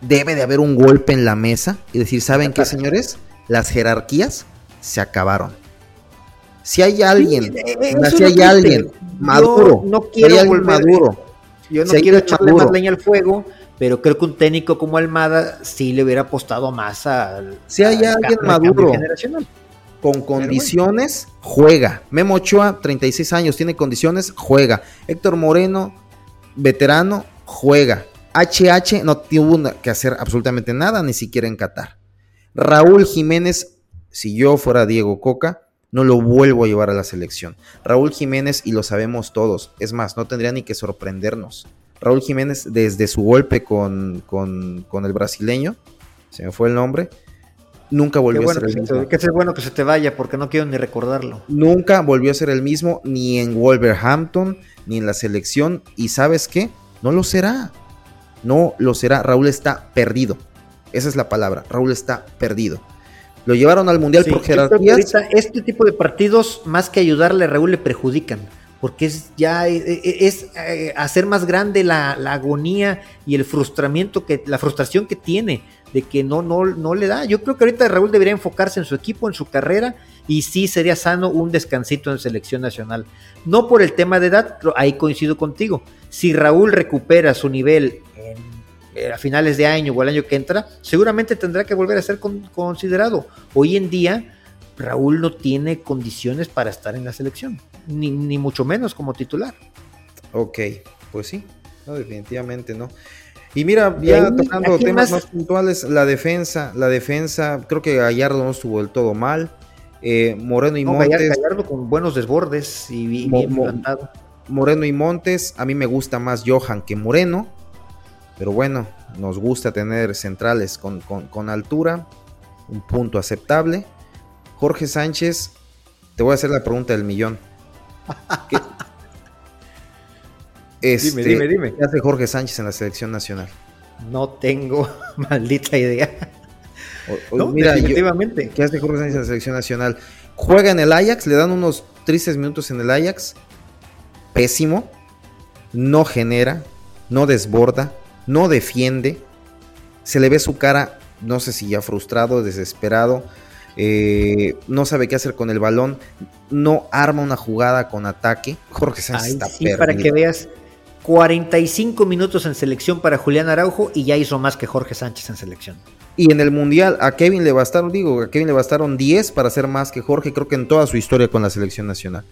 debe de haber un golpe en la mesa y decir, ¿saben qué, señores? Las jerarquías se acabaron. Si hay alguien, Sí, si hay alguien Yo maduro, no si hay quiero volver- maduro, Yo no Si quiero echarle maduro. más leña al fuego, pero creo que un técnico como Almada sí le hubiera apostado más al. Si hay al alguien maduro. con condiciones, juega. Memo Ochoa, 36 años, tiene condiciones, juega. Héctor Moreno, veterano, juega. HH no tuvo que hacer absolutamente nada, ni siquiera en Qatar. Raúl Jiménez, si yo fuera Diego Coca, no lo vuelvo a llevar a la selección. Raúl Jiménez, y lo sabemos todos, es más, no tendría ni que sorprendernos. Raúl Jiménez, desde su golpe con, con, con el brasileño, se me fue el nombre, nunca volvió bueno a ser el mismo. que es bueno que se te vaya, porque no quiero ni recordarlo. Nunca volvió a ser el mismo ni en Wolverhampton ni en la selección. Y sabes qué? No lo será. No lo será. Raúl está perdido. Esa es la palabra. Raúl está perdido. Lo llevaron al Mundial Sí, por jerarquías. este tipo de partidos, más que ayudarle a Raúl, le perjudican. Porque es ya eh, eh, es, eh, hacer más grande la, la agonía y el frustramiento que, la frustración que tiene de que no, no, no le da. Yo creo que ahorita Raúl debería enfocarse en su equipo, en su carrera, y sí sería sano un descansito en selección nacional. No por el tema de edad, ahí coincido contigo. Si Raúl recupera su nivel en, a finales de año o el año que entra, seguramente tendrá que volver a ser con- considerado. Hoy en día, Raúl no tiene condiciones para estar en la selección, ni, ni mucho menos como titular. Ok, pues sí. No, definitivamente no. Y mira, ya ahí, tocando ¿a quién temas más? más puntuales, la defensa, la defensa, creo que Gallardo no estuvo del todo mal. Eh, Moreno y No, Montes. Gallardo, con buenos desbordes y Mo- bien mo- plantado. Moreno y Montes, a mí me gusta más Johan que Moreno, pero bueno, nos gusta tener centrales con, con- con altura, un punto aceptable. Jorge Sánchez, te voy a hacer la pregunta del millón. ¿Qué, Este, dime, dime. ¿Qué hace Jorge Sánchez en la selección nacional? No tengo maldita idea. O- o- No, mira, yo- definitivamente. ¿Qué hace Jorge Sánchez en la selección nacional? Juega en el Ajax, le dan unos tristes minutos en el Ajax. Pésimo. No genera, no desborda, no defiende. Se le ve su cara, no sé si ya frustrado, desesperado. eh, no sabe qué hacer con el balón. No arma una jugada con ataque. Jorge Sánchez Ay, está sí, perdido. para que veas 45 minutos en selección para Julián Araujo y ya hizo más que Jorge Sánchez en selección. Y en el Mundial a Kevin le bastaron, digo, a Kevin le bastaron 10 para hacer más que Jorge, creo que en toda su historia con la selección nacional.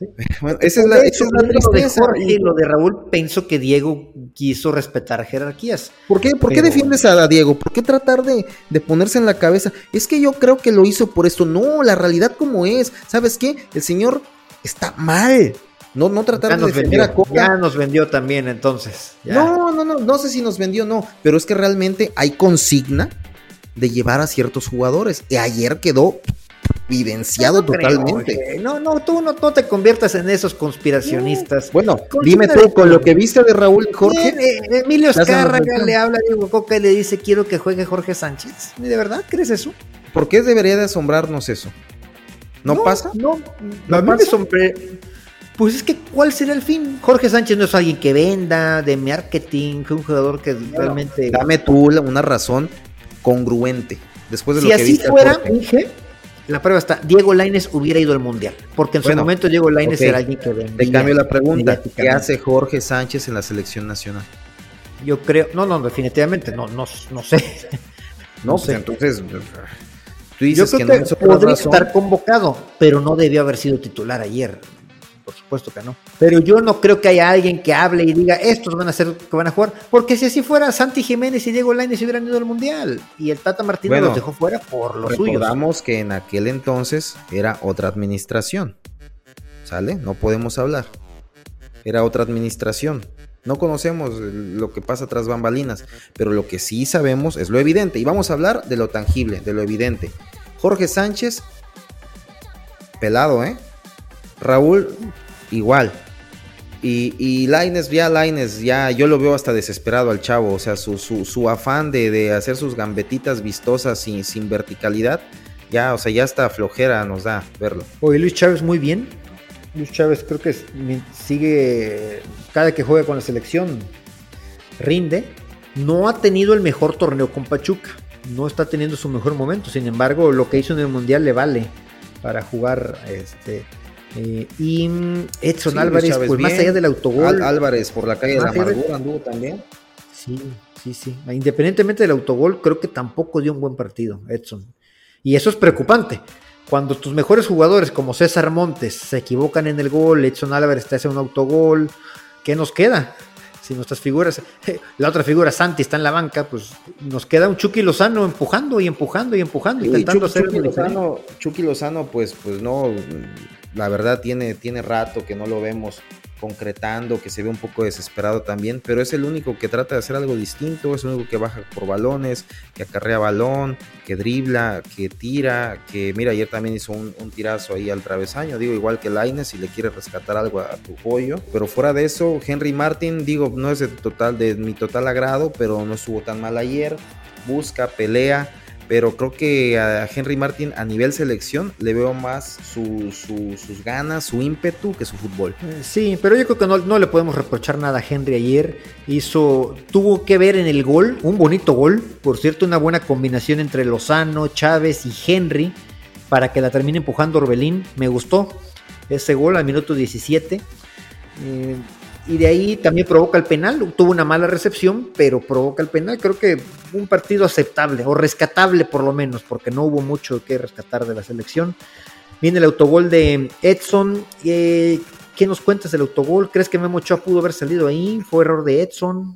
Bueno, esa es la, esa es la lo de tristeza. Jorge lo de Raúl, pienso que Diego quiso respetar jerarquías. ¿Por qué, por qué defiendes a Diego? ¿Por qué tratar de, de ponerse en la cabeza? Es que yo creo que lo hizo por esto. No, la realidad como es. ¿Sabes qué? El señor está mal. No, no tratar de defender vendió, a Coca. ya nos vendió también entonces. ya. No, no, no, no sé si nos vendió o no, pero es que realmente hay consigna de llevar a ciertos jugadores. Y ayer quedó evidenciado No creo, totalmente. No, no, tú no, no te conviertas en esos consignacionistas. Bueno, Con dime tú, de- con lo que viste de Raúl Jorge, eh, Emilio ¿Estás en la Azcárraga selección? le habla a Diego Coca y le dice quiero que juegue Jorge Sánchez. ¿De verdad crees eso? ¿por qué debería de asombrarnos eso? ¿No, pasa? No, ¿No me pasa? sombre- Pues es que, ¿cuál será el fin? Jorge Sánchez no es alguien que venda, de marketing, que un jugador que realmente. Dame tú una razón congruente. Después de si lo que así viste fuera, Jorge. dije, la prueba está, Diego Laines hubiera ido al Mundial, porque en su momento Diego Laines ok. era alguien que vendía. Te cambio la pregunta. ¿Qué hace Jorge Sánchez en la selección nacional? Yo creo, no, no, definitivamente, no, no, no sé. No, No pues sé. entonces tú Yo dices creo que que, no podría razón. estar convocado, pero no debió haber sido titular ayer. Por supuesto que no. Pero yo no creo que haya alguien que hable y diga, estos van a ser que van a jugar, porque si así fuera, Santi Jiménez y Diego Lainez hubieran ido al Mundial, y el Tata Martínez los dejó fuera por los suyos. Recordamos que en aquel entonces era otra administración, ¿sale? No podemos hablar. Era otra administración. No conocemos lo que pasa tras bambalinas, pero lo que sí sabemos es lo evidente. Y vamos a hablar de lo tangible, de lo evidente. Jorge Sánchez, pelado, ¿eh? Raúl, igual. Y, y Laines, ya Laines, ya yo lo veo hasta desesperado al chavo. O sea, su, su, afán de, hacer sus gambetitas vistosas sin, sin verticalidad, ya, o sea, ya hasta flojera nos da verlo. Oye, Luis Chávez muy bien. Luis Chávez creo que sigue, cada que juega con la selección, rinde. No ha tenido el mejor torneo con Pachuca, no está teniendo su mejor momento, sin embargo lo que hizo en el Mundial le vale para jugar este eh, y Edson Álvarez, pues más allá del autogol. Álvarez por la calle de la amargura anduvo también. Sí, sí, sí. Independientemente del autogol, creo que tampoco dio un buen partido, Edson. Y eso es preocupante, cuando tus mejores jugadores como César Montes se equivocan en el gol, Edson Álvarez te hace un autogol, ¿qué nos queda? Si nuestras figuras, la otra figura Santi está en la banca, pues nos queda un Chucky Lozano empujando y empujando y empujando, intentando hacer Chucky Lozano, Chucky Lozano, pues, pues no, la verdad tiene, tiene rato que no lo vemos concretando, que se ve un poco desesperado también, pero es el único que trata de hacer algo distinto, es el único que baja por balones, que acarrea balón, que dribla, que tira, que mira, ayer también hizo un, tirazo ahí al travesaño, digo, igual que Laines, si le quiere rescatar algo a, tu pollo, pero fuera de eso, Henry Martin, digo, no es de, total, de mi total agrado, pero no estuvo tan mal ayer, busca, pelea, pero creo que a Henry Martin a nivel selección le veo más sus ganas, su ímpetu que su fútbol. Eh, sí, pero yo creo que no, le podemos reprochar nada a Henry ayer. Hizo, tuvo que ver en el gol, un bonito gol, por cierto, una buena combinación entre Lozano, Chávez y Henry para que la termine empujando Orbelín. Me gustó ese gol al minuto 17 y de ahí también provoca el penal. Tuvo una mala recepción, pero provoca el penal. Creo que un partido aceptable o rescatable por lo menos, porque no hubo mucho que rescatar de la selección. Viene el autogol de Edson. Eh, ¿Qué nos cuentas del autogol? ¿Crees que Memo Ochoa pudo haber salido ahí? ¿Fue error de Edson?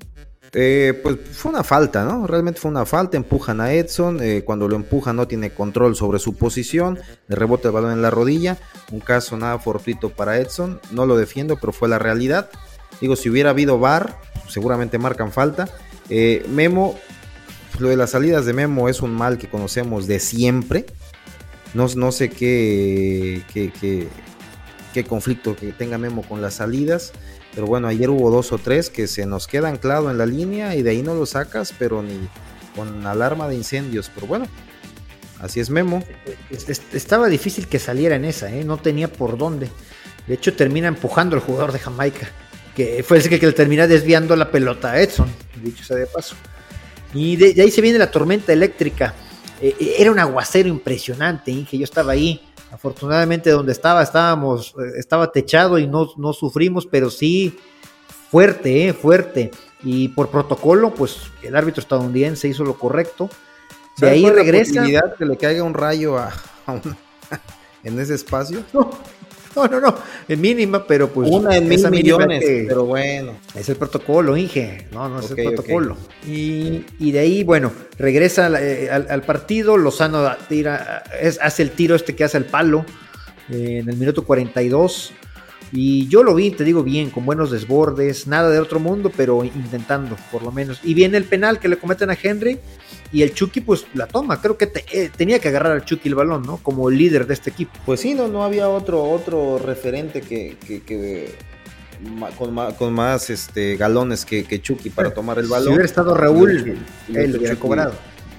Eh, pues fue una falta, ¿no? Realmente fue una falta. Empujan a Edson. Eh, cuando lo empujan no tiene control sobre su posición. Le rebota el balón en la rodilla. Un caso nada fortuito para Edson. No lo defiendo, pero fue la realidad. Digo, si hubiera habido VAR, seguramente marcan falta. Eh, Memo, lo de las salidas de Memo es un mal que conocemos de siempre. No, sé qué, conflicto que tenga Memo con las salidas. Pero bueno, ayer hubo dos o tres que se nos queda anclado en la línea y de ahí no lo sacas, pero ni con alarma de incendios. Pero bueno, así es Memo. Estaba difícil que saliera en esa, ¿eh? no tenía por dónde. De hecho, termina empujando al jugador de Jamaica que fue el que, le termina desviando la pelota a Edson, dicho sea de paso. Y de, ahí se viene la tormenta eléctrica. Eh, eh, era un aguacero impresionante, Inge. Yo estaba ahí. Afortunadamente donde estaba, estábamos, eh, estaba techado y no, no sufrimos, pero sí fuerte, fuerte. Y por protocolo, pues el árbitro estadounidense hizo lo correcto. De ahí regresa. La que le caiga un rayo a, en ese espacio? No, no, no, en mínima, pero pues. Una en mil millones, pero bueno. Es el protocolo, Inge. No, no es el protocolo. Y, de ahí, bueno, regresa eh, al, partido. Lozano tira, hace el tiro este que hace el palo eh, en el minuto 42. Y yo lo vi, te digo bien, con buenos desbordes, nada de otro mundo, pero intentando, por lo menos. Y viene el penal que le cometen a Henry y el Chucky pues la toma. Creo que eh, tenía que agarrar al Chucky el balón, ¿no? Como el líder de este equipo. Pues sí, no, no había otro, otro referente que, con, más, este, galones que, Chucky para tomar el balón. Si hubiera estado Raúl, él hubiera cobrado.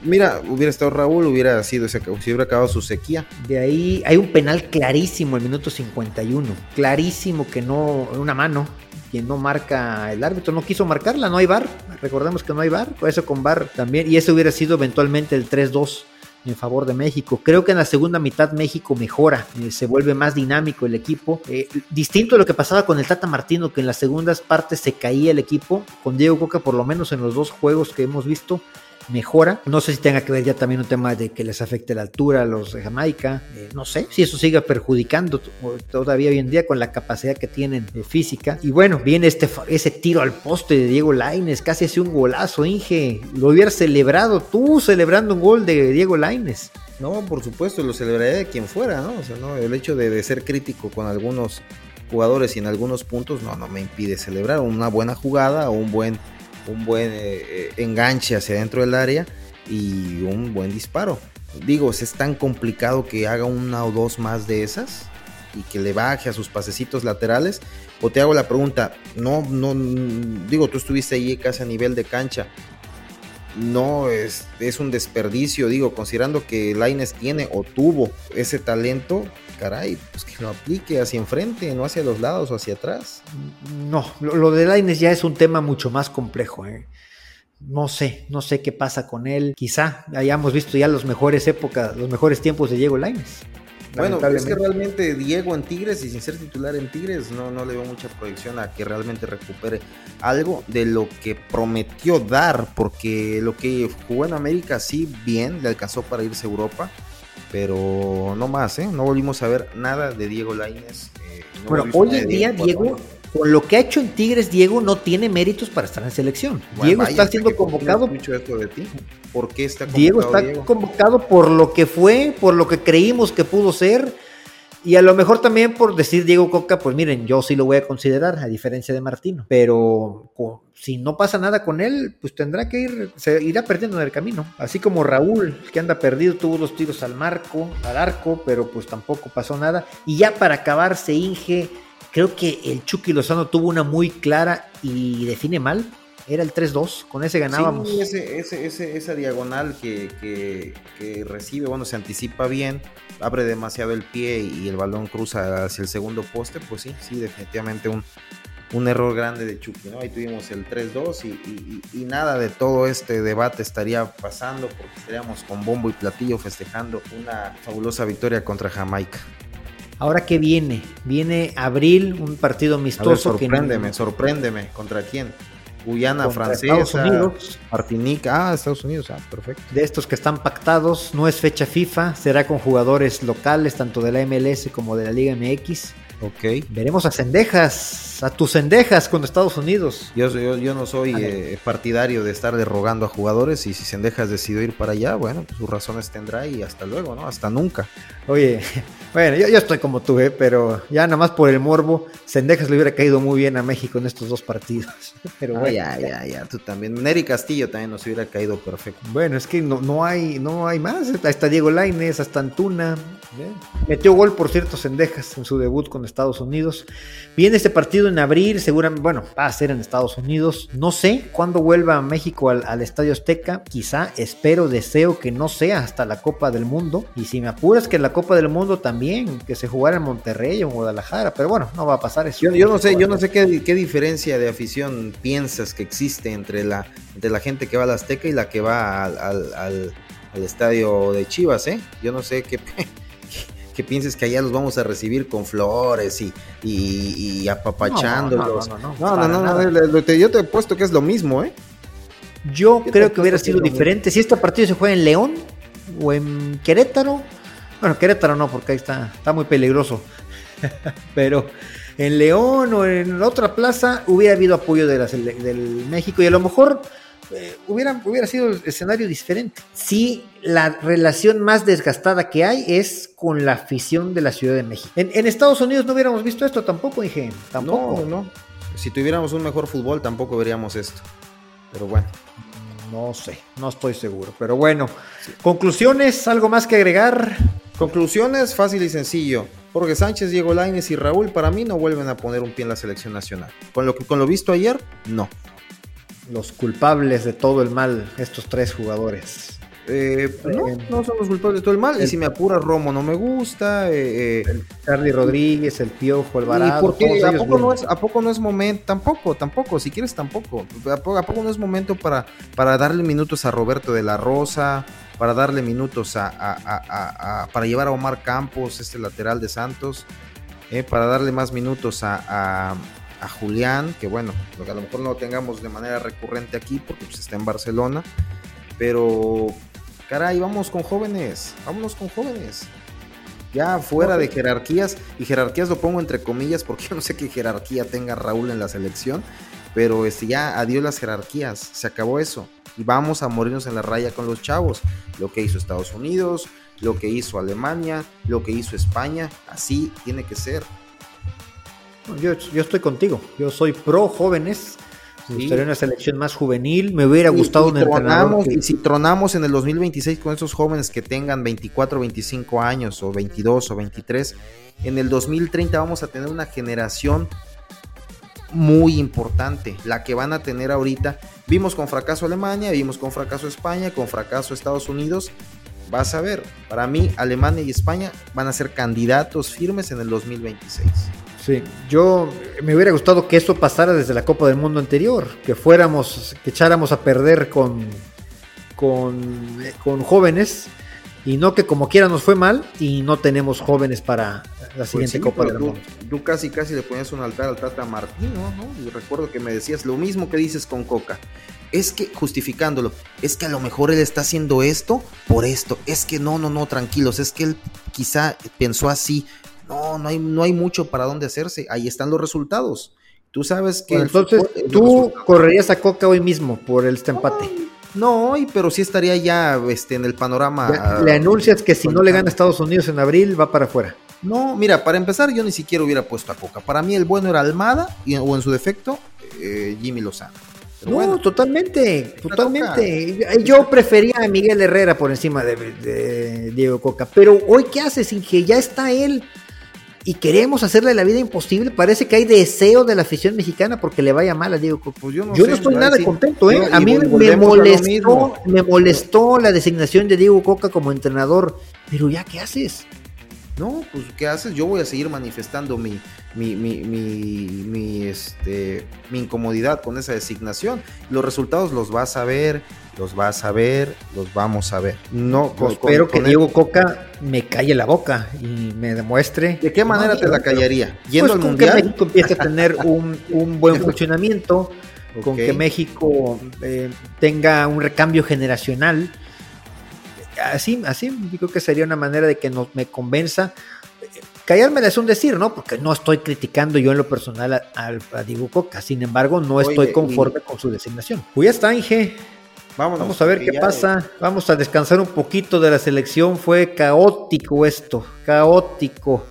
Mira, hubiera estado Raúl, hubiera sido si hubiera acabado su sequía. De ahí hay un penal clarísimo el minuto 51. Clarísimo que no, una mano quien no marca el árbitro, no quiso marcarla, no hay bar, recordemos que no hay bar, eso con bar también, y eso hubiera sido eventualmente el 3-2 en favor de México. Creo que en la segunda mitad México mejora, eh, se vuelve más dinámico el equipo. Eh, distinto a lo que pasaba con el Tata Martino, que en las segundas partes se caía el equipo. Con Diego Coca, por lo menos en los dos juegos que hemos visto, mejora. No sé si tenga que ver ya también un tema de que les afecte la altura a los de Jamaica. Eh, no sé si eso siga perjudicando todavía hoy en día con la capacidad que tienen de física. Y bueno, viene este, ese tiro al poste de Diego Laines, casi hace un golazo, Inge. Lo hubieras celebrado tú celebrando un gol de Diego Laines. No, por supuesto, lo celebraría de quien fuera, ¿no? O sea, ¿no? el hecho de, de ser crítico con algunos jugadores y en algunos puntos no, no me impide celebrar una buena jugada o un buen, un buen eh, eh, enganche hacia dentro del área y un buen disparo. Digo, es tan complicado que haga una o dos más de esas y que le baje a sus pasecitos laterales. O te hago la pregunta, no, no, digo, tú estuviste ahí casi a nivel de cancha. No es, es un desperdicio, digo, considerando que Laines tiene o tuvo ese talento, caray, pues que lo aplique hacia enfrente, no hacia los lados o hacia atrás. No, lo, de Laines ya es un tema mucho más complejo. ¿eh? No sé, no sé qué pasa con él. Quizá hayamos visto ya las mejores épocas, los mejores tiempos de Diego Laines. Bueno, es que realmente Diego en Tigres y sin ser titular en Tigres no, no le veo mucha proyección a que realmente recupere algo de lo que prometió dar, porque lo que jugó en América sí bien, le alcanzó para irse a Europa, pero no más, ¿eh? No volvimos a ver nada de Diego Lainez. Eh, bueno, hoy en día, Diego, con lo que ha hecho en Tigres, Diego no tiene méritos para estar en selección. Diego está siendo convocado. Mucho esto de ti. ¿Por qué está convocado? Diego está convocado por lo que fue, por lo que creímos que pudo ser y a lo mejor también por decir Diego Coca, pues miren, yo sí lo voy a considerar, a diferencia de Martino. Pero si no pasa nada con él, pues tendrá que ir, se irá perdiendo en el camino. Así como Raúl, que anda perdido, tuvo dos tiros al marco, al arco, pero pues tampoco pasó nada. Y ya para acabarse, Inge, creo que el Chucky Lozano tuvo una muy clara y define mal era el 3-2, con ese ganábamos. Sí, ese, ese, ese, esa diagonal que, que, que, recibe, bueno, se anticipa bien, abre demasiado el pie y el balón cruza hacia el segundo poste, pues sí, sí, definitivamente un, un error grande de Chucky, ¿no? Ahí tuvimos el 3-2 y, y, y, nada de todo este debate estaría pasando porque estaríamos con bombo y platillo festejando una fabulosa victoria contra Jamaica. Ahora que viene, viene abril, un partido amistoso. sorpréndeme, sorpréndeme, ¿contra quién? Guyana francesa, Estados Unidos, Martinica, ah, Estados Unidos, ah, perfecto. De estos que están pactados, no es fecha FIFA, será con jugadores locales, tanto de la MLS como de la Liga MX. Ok. Veremos a Cendejas, a tus Cendejas con Estados Unidos. Yo, yo, no soy eh, partidario de estar derrogando a jugadores y si Cendejas decidió ir para allá, bueno, pues sus razones tendrá y hasta luego, ¿no? Hasta nunca. Oye, bueno, yo, estoy como tú, ¿eh? pero ya nada más por el morbo, Cendejas le hubiera caído muy bien a México en estos dos partidos. Pero bueno, ya, ya, ya, tú también. Neri Castillo también nos hubiera caído perfecto. Bueno, es que no, no, hay, no hay más. Está Diego Laines, hasta Antuna. Metió gol, por cierto, Cendejas en su debut con Estados Unidos. Viene este partido en abril, seguramente, bueno, va a ser en Estados Unidos. No sé cuándo vuelva a México al, Estadio Azteca. Quizá, espero, deseo que no sea hasta la Copa del Mundo. Y si me apuras que la Copa del Mundo también, que se jugara en Monterrey o en Guadalajara. Pero bueno, no va a pasar eso. Yo, no sé, yo no sé qué, qué, diferencia de afición piensas que existe entre la, entre la gente que va al Azteca y la que va al, al, al, al estadio de Chivas, ¿eh? Yo no sé qué que pienses que allá los vamos a recibir con flores y, y, apapachándolos. No, no, no, no, yo te he puesto que es lo mismo, ¿eh? Yo creo que hubiera sido diferente. Si este partido se juega en León o en Querétaro, bueno, Querétaro no, porque ahí está, está muy peligroso. Pero en León o en otra plaza hubiera habido apoyo de del México y a lo mejor eh, hubiera, hubiera sido el escenario diferente. Sí, la relación más desgastada que hay es con la afición de la Ciudad de México. En, Estados Unidos no hubiéramos visto esto tampoco, dije. Tampoco. No, no. Si tuviéramos un mejor fútbol, tampoco veríamos esto. Pero bueno. No sé, no estoy seguro. Pero bueno, conclusiones, algo más que agregar. Conclusiones, fácil y sencillo. Jorge Sánchez, Diego Laines y Raúl para mí no vuelven a poner un pie en la selección nacional. Con lo, con lo visto ayer, no los culpables de todo el mal, estos tres jugadores. Eh, no, eh, no son los culpables de todo el mal. y si me apura Romo no me gusta. Eh, el Charlie Rodríguez, el Piojo, el Barato. ¿a, poco no es, ¿A poco no es momento? Tampoco, tampoco. Si quieres, tampoco. ¿A poco, no es momento para, para darle minutos a Roberto de la Rosa? Para darle minutos a, para llevar a Omar Campos, este lateral de Santos. para darle más minutos a a Julián, que bueno, a lo mejor no lo tengamos de manera recurrente aquí porque pues, está en Barcelona. Pero, caray, vamos con jóvenes, vámonos con jóvenes. Ya fuera de jerarquías, y jerarquías lo pongo entre comillas porque yo no sé qué jerarquía tenga Raúl en la selección, pero este, ya adiós las jerarquías, se acabó eso. Y vamos a morirnos en la raya con los chavos. Lo que hizo Estados Unidos, lo que hizo Alemania, lo que hizo España, así tiene que ser. Yo, yo estoy contigo, yo soy pro jóvenes, me gustaría una selección más juvenil. Me hubiera gustado un entrenador. Y si tronamos en el 2026 con esos jóvenes que tengan 24, 25 años, o 22 o 23, en el 2030 vamos a tener una generación muy importante, la que van a tener ahorita. Vimos con fracaso Alemania, vimos con fracaso España, con fracaso Estados Unidos. Vas a ver, para mí Alemania y España van a ser candidatos firmes en el 2026. Sí, yo me hubiera gustado que esto pasara desde la Copa del Mundo anterior, que fuéramos, que echáramos a perder con, con, con jóvenes y no que como quiera nos fue mal y no tenemos jóvenes para la pues siguiente Copa del Mundo. Tú casi casi le ponías un altar al Tata Martino, ¿no? Y recuerdo que me decías lo mismo que dices con Coca. Es que, justificándolo, es que a lo mejor él está haciendo esto por esto. Es que no, no, no, tranquilos. Es que él quizá pensó así. No, no hay, no hay mucho para dónde hacerse. Ahí están los resultados. Tú sabes que. entonces, tú correrías a Coca hoy mismo por este empate. No, hoy, pero sí estaría ya este, en el panorama. le anuncias que si no le gana a Estados Unidos en abril, va para afuera. No, mira, para empezar, yo ni siquiera hubiera puesto a Coca. Para mí, el bueno era Almada y, o en su defecto, eh, Jimmy Lozano. no, totalmente, totalmente. Yo prefería a Miguel Herrera por encima de, de Diego Coca. Pero hoy, ¿qué haces? que ya está él y queremos hacerle la vida imposible. Parece que hay deseo de la afición mexicana porque le vaya mal a Diego Coca. Pues yo no, estoy nada contento, ¿eh? a mí me molestó, me molestó la designación de Diego Coca como entrenador. Pero ya, ¿qué haces? No, pues ¿qué haces? Yo voy a seguir manifestando mi, mi, mi, mi, este, mi incomodidad con esa designación. Los resultados los vas a ver, los vas a ver, los vamos a ver. No, pues espero que Diego Coca me calle la boca y me demuestre. ¿De qué manera te la callaría? Yendo pues al mundial. Que México empiece a tener un, un buen funcionamiento, con que México eh, tenga un recambio generacional así, así creo que sería una manera de que no, me convenza. Callármela es un decir, ¿no? Porque no estoy criticando yo en lo personal a, a, Diego Coca. Sin embargo, no estoy conforme con su designación. Pues ya está, Inge. Vamos a ver qué pasa. Vamos a descansar un poquito de la selección. Fue caótico esto, caótico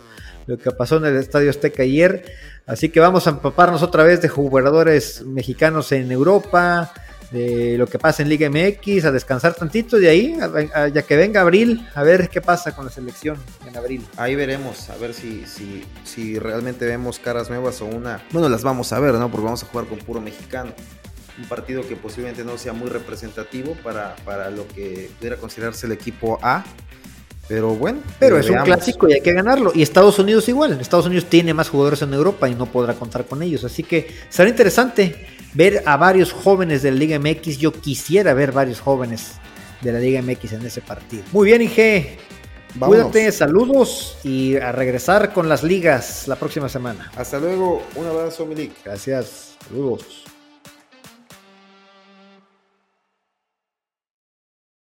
lo que pasó en el Estadio Azteca ayer. Así que vamos a empaparnos otra vez de jugadores mexicanos en Europa, de lo que pasa en Liga MX, a descansar tantito de ahí, ya que venga abril, a ver qué pasa con la selección en abril. Ahí veremos, a ver si, si, si realmente vemos caras nuevas o una... Bueno, las vamos a ver, ¿no? Porque vamos a jugar con puro mexicano. Un partido que posiblemente no sea muy representativo para, para lo que pudiera considerarse el equipo A. Pero bueno. Pero es un clásico y hay que ganarlo. Y Estados Unidos igual. Estados Unidos tiene más jugadores en Europa y no podrá contar con ellos. Así que será interesante ver a varios jóvenes de la Liga MX. Yo quisiera ver varios jóvenes de la Liga MX en ese partido. Muy bien, Inge. Cuídate, saludos y a regresar con las ligas la próxima semana. Hasta luego, un abrazo, Milik. Gracias, saludos.